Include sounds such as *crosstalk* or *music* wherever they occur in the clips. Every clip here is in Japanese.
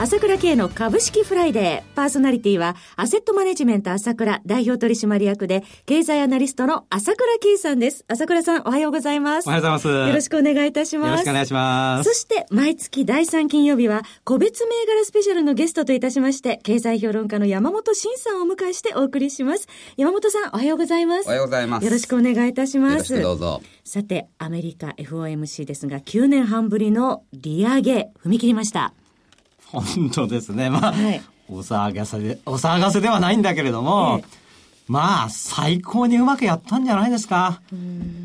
朝倉慶の株式フライデー。パーソナリティは、アセットマネジメント朝倉代表取締役で、経済アナリストの朝倉慶さんです。朝倉さん、おはようございます。おはようございます。よろしくお願いいたします。よろしくお願いします。そして、毎月第3金曜日は、個別銘柄スペシャルのゲストといたしまして、経済評論家の山本慎さんをお迎えしてお送りします。山本さん、おはようございます。おはようございます。よろしくお願いいたします。よろしくどうぞ。さて、アメリカ FOMC ですが、9年半ぶりの利上げ、踏み切りました。本当ですね。まあ、はい、お騒がせで、お騒がせではないんだけれども、ええ、まあ、最高にうまくやったんじゃないですか。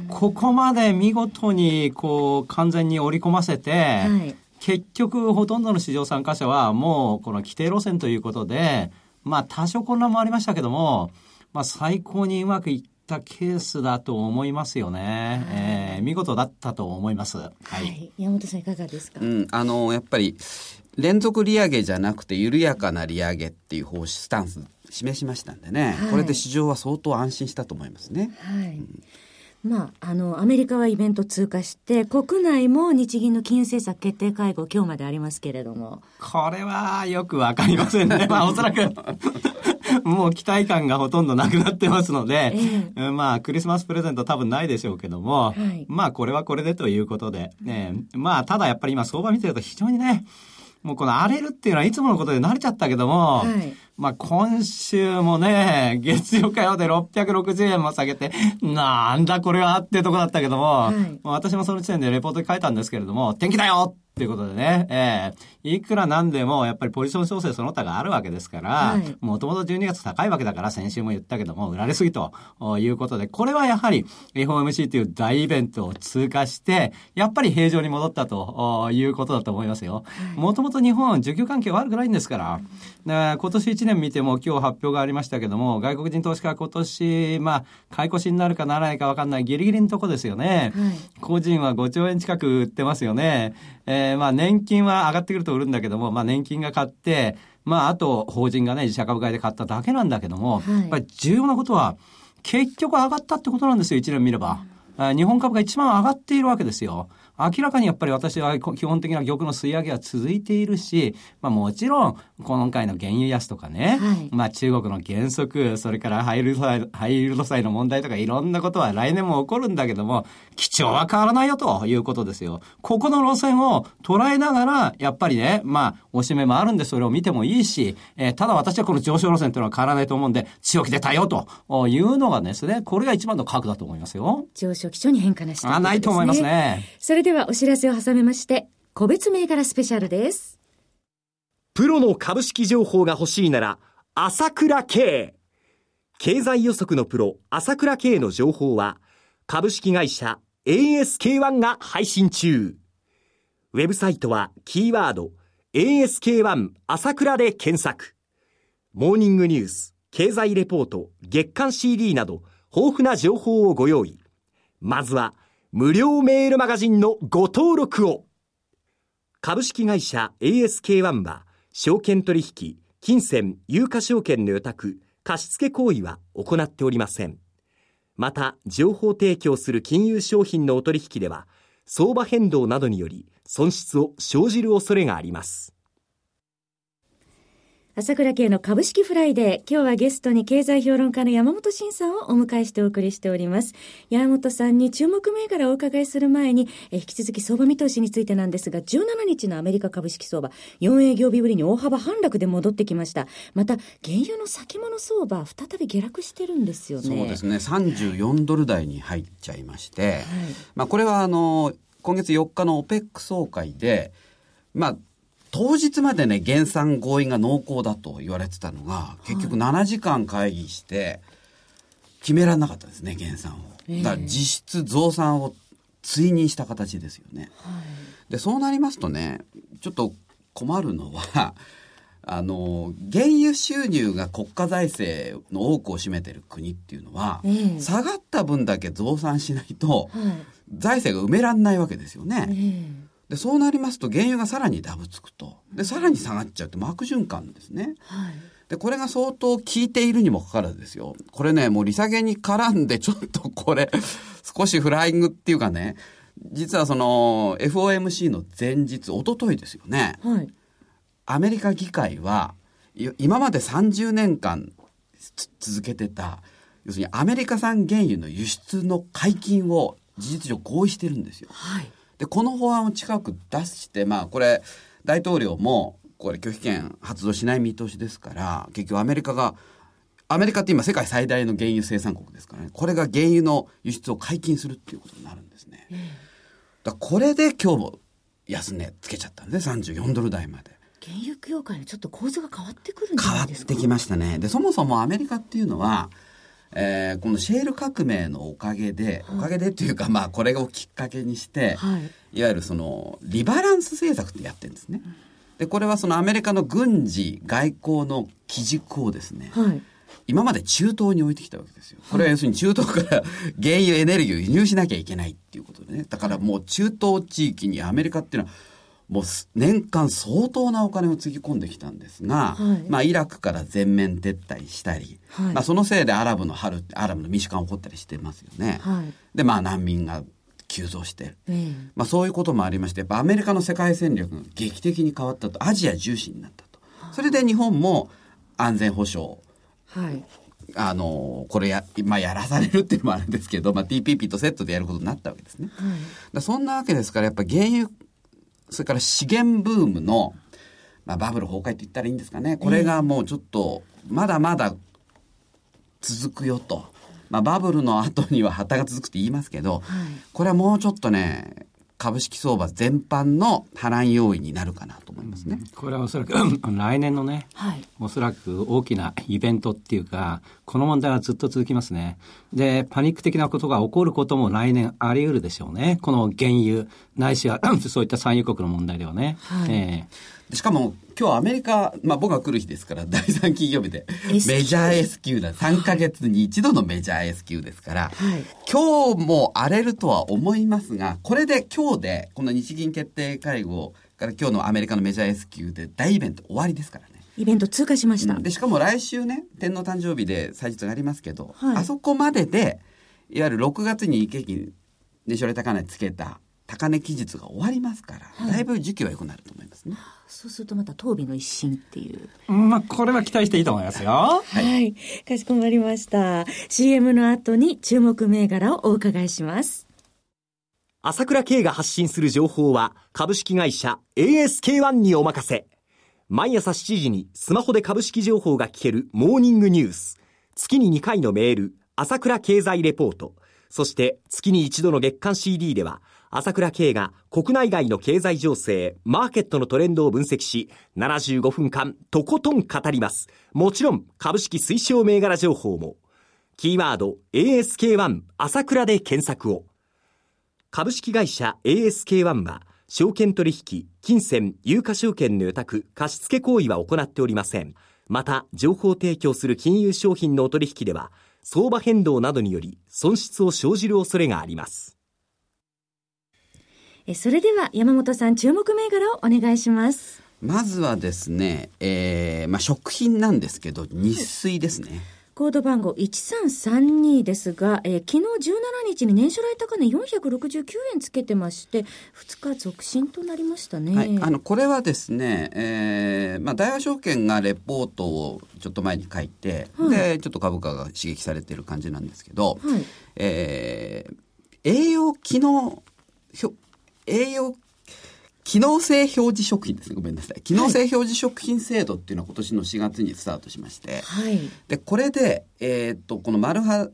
ここまで見事に、こう、完全に織り込ませて、はい、結局、ほとんどの市場参加者は、もう、この規定路線ということで、まあ、多少混乱もありましたけども、まあ、最高にうまくいったケースだと思いますよね。はい、えー、見事だったと思います。はい。はい、山本さんいかがですか？うん、あの、やっぱり、連続利上げじゃなくて緩やかな利上げっていう方針スタンス示しましたんでね、はい、これで市場は相当安心したと思いますね。はい、うんまあ、あの、アメリカはイベント通過して、国内も日銀の金融政策決定会合、今日までありますけれども。これはよくわかりませんね。まあ、おそらく *laughs* *laughs* もう期待感がほとんどなくなってますので、ええ、まあ、クリスマスプレゼント多分ないでしょうけども、はい、まあ、これはこれでということで、ね、まあ、ただやっぱり今相場見てると非常にね、もうこの荒れるっていうのはいつものことで慣れちゃったけども、はい、まあ今週もね、月曜火曜で660円も下げて、なんだこれはってとこだったけども、はい、私もその時点でレポートに書いたんですけれども、天気だよっていうことでね、ええー、いくらなんでもやっぱりポジション調整その他があるわけですから、もともと12月高いわけだから先週も言ったけども、売られすぎということで、これはやはり FOMC という大イベントを通過して、やっぱり平常に戻ったということだと思いますよ。もともと日本、需給関係悪くないんですから、今年1年見ても今日発表がありましたけども、外国人投資家今年、まあ、買い越しになるかならないか分かんないギリギリのとこですよね。はい、個人は5兆円近く売ってますよね。えー、まあ年金は上がってくると売るんだけども、まあ年金が買って、まああと法人がね、自社株買いで買っただけなんだけども、はい、やっぱり重要なことは、結局上がったってことなんですよ、一年見れば。日本株が一番上がっているわけですよ。明らかにやっぱり私は基本的な玉の吸い上げは続いているし、まあもちろん、今回の原油安とかね、はい、まあ中国の減速、それからハイルド債、ハイルド債の問題とかいろんなことは来年も起こるんだけども、基調は変わらないよということですよ。ここの路線を捉えながら、やっぱりね、まあ、おしめもあるんでそれを見てもいいし、えー、ただ私はこの上昇路線というのは変わらないと思うんで、強気でたよというのがですね、これが一番の核だと思いますよ。上昇基調に変化なし、ね、あ、ないと思いますね。それではお知らせを挟めまして、個別銘柄スペシャルです。プロの株式情報が欲しいなら、朝倉慶。経済予測のプロ、朝倉慶の情報は、株式会社 ASK1 が配信中。ウェブサイトはキーワード ASK1 朝倉で検索。モーニングニュース、経済レポート、月刊 CD など豊富な情報をご用意。まずは無料メールマガジンのご登録を。株式会社 ASK1 は証券取引、金銭、有価証券の予託、貸付行為は行っておりません。また、情報提供する金融商品のお取引では、相場変動などにより損失を生じる恐れがあります。朝倉慶の株式フライデー。今日はゲストに経済評論家の山本慎さんをお迎えしてお送りしております。山本さんに注目銘柄をお伺いする前に、え引き続き相場見通しについてなんですが、17日のアメリカ株式相場、4営業日ぶりに大幅反落で戻ってきました。また、原油の先物相場、再び下落してるんですよね。そうですね。34ドル台に入っちゃいまして、はい、まあこれはあの、今月4日の OPEC 総会で、まあ、当日までね、減産合意が濃厚だと言われてたのが、結局7時間会議して、決められなかったですね、減産を。だから実質増産を追認した形ですよね。で、そうなりますとね、ちょっと困るのは、*laughs* あの、原油収入が国家財政の多くを占めてる国っていうのは、下がった分だけ増産しないと、財政が埋めらんないわけですよね。えーで、そうなりますと原油がさらにダブつくと。で、さらに下がっちゃうって悪循環ですね。はい。で、これが相当効いているにもかかわらずですよ。これね、もう利下げに絡んでちょっとこれ、少しフライングっていうかね、実はその FOMC の前日、おとといですよね。はい。アメリカ議会は、今まで30年間続けてた、要するにアメリカ産原油の輸出の解禁を事実上合意してるんですよ。はい。で、この法案を近く出して、まあこれ、大統領もこれ拒否権発動しない見通しですから、結局アメリカが、アメリカって今世界最大の原油生産国ですからね、これが原油の輸出を解禁するっていうことになるんですね。だこれで今日も安値つけちゃったんで、34ドル台まで。原油業界のちょっと構図が変わってくるんですか？変わってきましたね。で、そもそもアメリカっていうのは、えー、このシェール革命のおかげで、はい、おかげでっていうか、まあ、これをきっかけにして、はい、いわゆるその、リバランス政策ってやってるんですね。で、これはそのアメリカの軍事、外交の基軸をですね、はい、今まで中東に置いてきたわけですよ。これは要するに中東から *laughs* 原油エネルギーを輸入しなきゃいけないっていうことでね。だからもう中東地域にアメリカっていうのは、もう年間相当なお金をつぎ込んできたんですが、はい、まあイラクから全面撤退したり、はい、まあそのせいでアラブの春、アラブの民主化が起こったりしてますよね。はい、で、まあ難民が急増して、えー、まあそういうこともありまして、やっぱアメリカの世界戦略が劇的に変わったと、アジア重視になったと。それで日本も安全保障、はい、あの、これや、まあ、やらされるっていうのもあるんですけど、まあ、TPP とセットでやることになったわけですね。はい、そんなわけですから、やっぱ原油それから資源ブームの、まあ、バブル崩壊って言ったらいいんですかね。これがもうちょっと、まだまだ続くよと。まあ、バブルの後には旗が続くって言いますけど、はい、これはもうちょっとね、株式相場全般の波乱要因になるかなと思いますね。これはおそらく *clears throat* 来年のね、はい、おそらく大きなイベントっていうか、この問題はずっと続きますね。で、パニック的なことが起こることも来年あり得るでしょうね。この原油、ないしは *clears throat* そういった産油国の問題ではね。はい、えーしかも今日アメリカ、まあ僕が来る日ですから、第3金曜日で、メジャー S q だ。3ヶ月に一度のメジャー S q ですから、はい、今日も荒れるとは思いますが、これで今日で、この日銀決定会合から今日のアメリカのメジャー S q で大イベント終わりですからね。イベント通過しました。で、しかも来週ね、天皇誕生日で祭日がありますけど、はい、あそこまでで、いわゆる6月に一気に年初来高値つけた高値期日が終わりますから、はい、だいぶ時期は良くなると思いますね。そうするとまた当美の一新っていう。まあ、これは期待していいと思いますよ。はい、はい。かしこまりました。CM の後に注目銘柄をお伺いします。朝倉慶が発信する情報は株式会社 ASK-1 にお任せ。毎朝7時にスマホで株式情報が聞けるモーニングニュース。月に2回のメール、朝倉経済レポート。そして月に一度の月間 CD では朝倉慶が国内外の経済情勢、マーケットのトレンドを分析し、75分間とことん語ります。もちろん株式推奨銘柄情報も。キーワード ASK1 朝倉で検索を。株式会社 ASK1 は、証券取引、金銭、有価証券の予託、貸付行為は行っておりません。また、情報提供する金融商品のお取引では、相場変動などにより損失を生じる恐れがあります。それでは山本さん注目銘柄をお願いします。まずはですね、えー、まあ食品なんですけど、日水ですね。コード番号1332ですが、えー、昨日17日に年初来高値469円つけてまして、2日続伸となりましたね。はい、あの、これはですね、えー、まあ、大和証券がレポートをちょっと前に書いて、はい、で、ちょっと株価が刺激されてる感じなんですけど、はい、えー、栄養機能栄養機能性表示食品です。ね。ごめんなさい。機能性表示食品制度っていうのは今年の4月にスタートしまして、はい、で、これで、えー、っと、このマルハ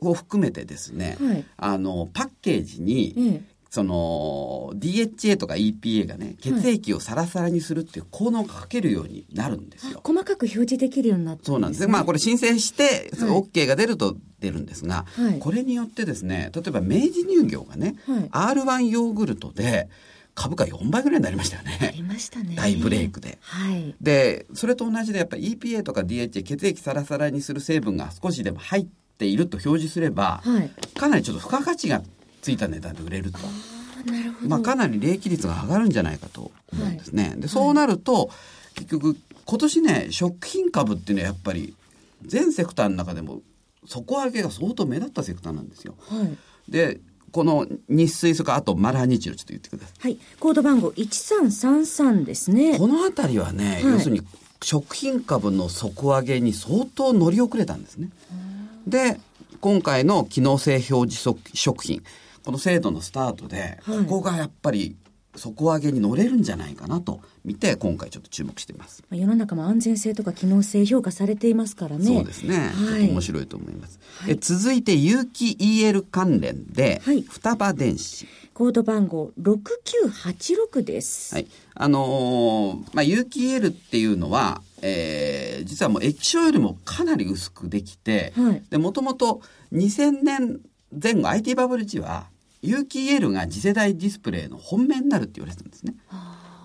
を含めてですね、はい、あの、パッケージに、うんその DHA とか EPA がね血液をサラサラにするっていう効能がかけるようになるんですよ。細かく表示できるようになって、ね、そうなんです。まあこれ申請して、はい、OK が出ると出るんですが、はい、これによってですね例えば明治乳業がね、はい、R1 ヨーグルトで株価4倍ぐらいになりましたよね。ありましたね。大ブレイクで。はい。で、それと同じでやっぱり EPA とか DHA 血液サラサラにする成分が少しでも入っていると表示すれば、はい、かなりちょっと付加価値がついた値段で売れると。なるほど。まあ、かなり利益率が上がるんじゃないかと思うんですね。はい、で、そうなると、結局、今年ね、食品株っていうのはやっぱり、全セクターの中でも、底上げが相当目立ったセクターなんですよ。はい、で、この日水そかあとマルハニチロちょっと言ってください。はい。コード番号1333ですね。このあたりはね、はい、要するに食品株の底上げに相当乗り遅れたんですね。で、今回の機能性表示食品、この制度のスタートで、ここがやっぱり底上げに乗れるんじゃないかなと見て今回ちょっと注目しています。世の中も安全性とか機能性評価されていますからね。そうですね、はい、面白いと思います、はい、え続いて有機 EL 関連で、はい、双葉電子。コード番号6986です。はい。あのー、まあ有機 EL っていうのはえー、実はもう液晶よりもかなり薄くできて、はい、でもともと2000年前後 IT バブル時は有機 EL が次世代ディスプレイの本命になるって言われてたんですね。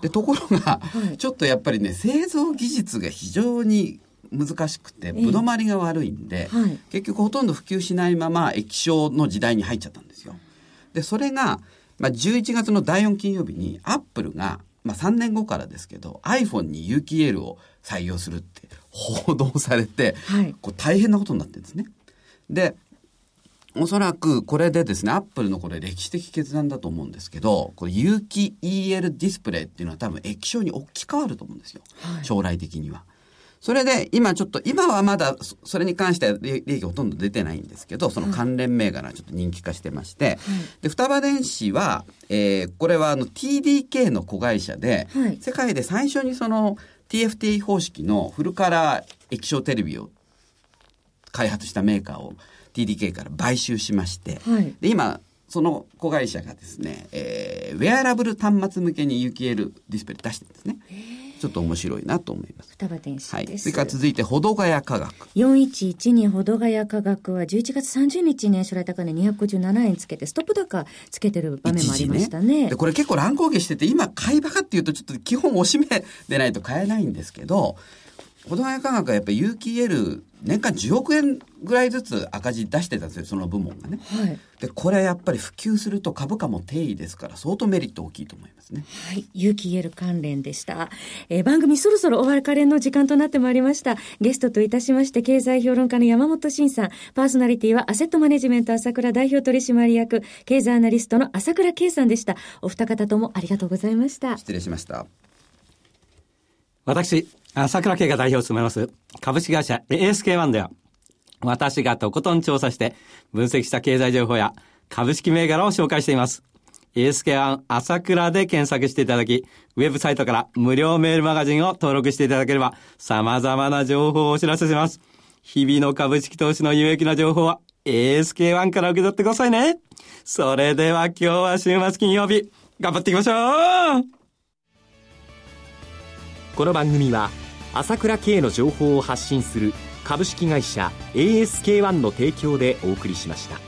でところが、はい、ちょっとやっぱりね製造技術が非常に難しくてぶどまりが悪いんで、はい、結局ほとんど普及しないまま液晶の時代に入っちゃったんですよ。でそれが、まあ、11月の第4金曜日にアップルが、まあ、3年後からですけど iPhone に有機 EL を採用するって報道されて、はい、こう大変なことになってるんですね。でおそらくこれでですね、アップルのこれ歴史的決断だと思うんですけど、これ有機 EL ディスプレイっていうのは多分液晶に置き換わると思うんですよ。はい、将来的には。それで今ちょっと、今はまだそれに関しては利益ほとんど出てないんですけど、その関連銘柄ちょっと人気化してまして、はい、で、双葉電子は、えー、これはあの TDK の子会社で、はい、世界で最初にその TFT 方式のフルカラー液晶テレビを開発したメーカーを TDK から買収しまして、はい、で今その子会社がですね、えー、ウェアラブル端末向けに有機 L ディスプレイ出してるんですね。ちょっと面白いなと思います。双葉電子はい。それから続いて、ほどがや科学。4112ほどがや科学は11月30日に初来高値257円つけて、ストップ高つけてる場面もありましたね。ねで、これ結構乱高下してて、今買い場かっていうとちょっと基本押し目でないと買えないんですけど、ほどがや科学はやっぱり有機 L 年間10億円ぐらいずつ赤字出してたんですよその部門がね、はい、でこれやっぱり普及すると株価も定位ですから相当メリット大きいと思いますね。はい。有機 EL 関連でした、えー、番組そろそろお別れの時間となってまいりました。ゲストといたしまして経済評論家の山本慎さん。パーソナリティはアセットマネジメント朝倉代表取締役経済アナリストの朝倉圭さんでした。お二方ともありがとうございました。失礼しました。私朝倉慶が代表を務めます株式会社 ASK1 では、私がとことん調査して分析した経済情報や株式銘柄を紹介しています。ASK1 朝倉で検索していただき、ウェブサイトから無料メールマガジンを登録していただければ、様々な情報をお知らせします。日々の株式投資の有益な情報は ASK1 から受け取ってくださいね。それでは今日は週末金曜日、頑張っていきましょうこの番組は朝倉慶の情報を発信する株式会社 ASK-1 の提供でお送りしました。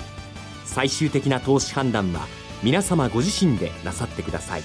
最終的な投資判断は皆様ご自身でなさってください。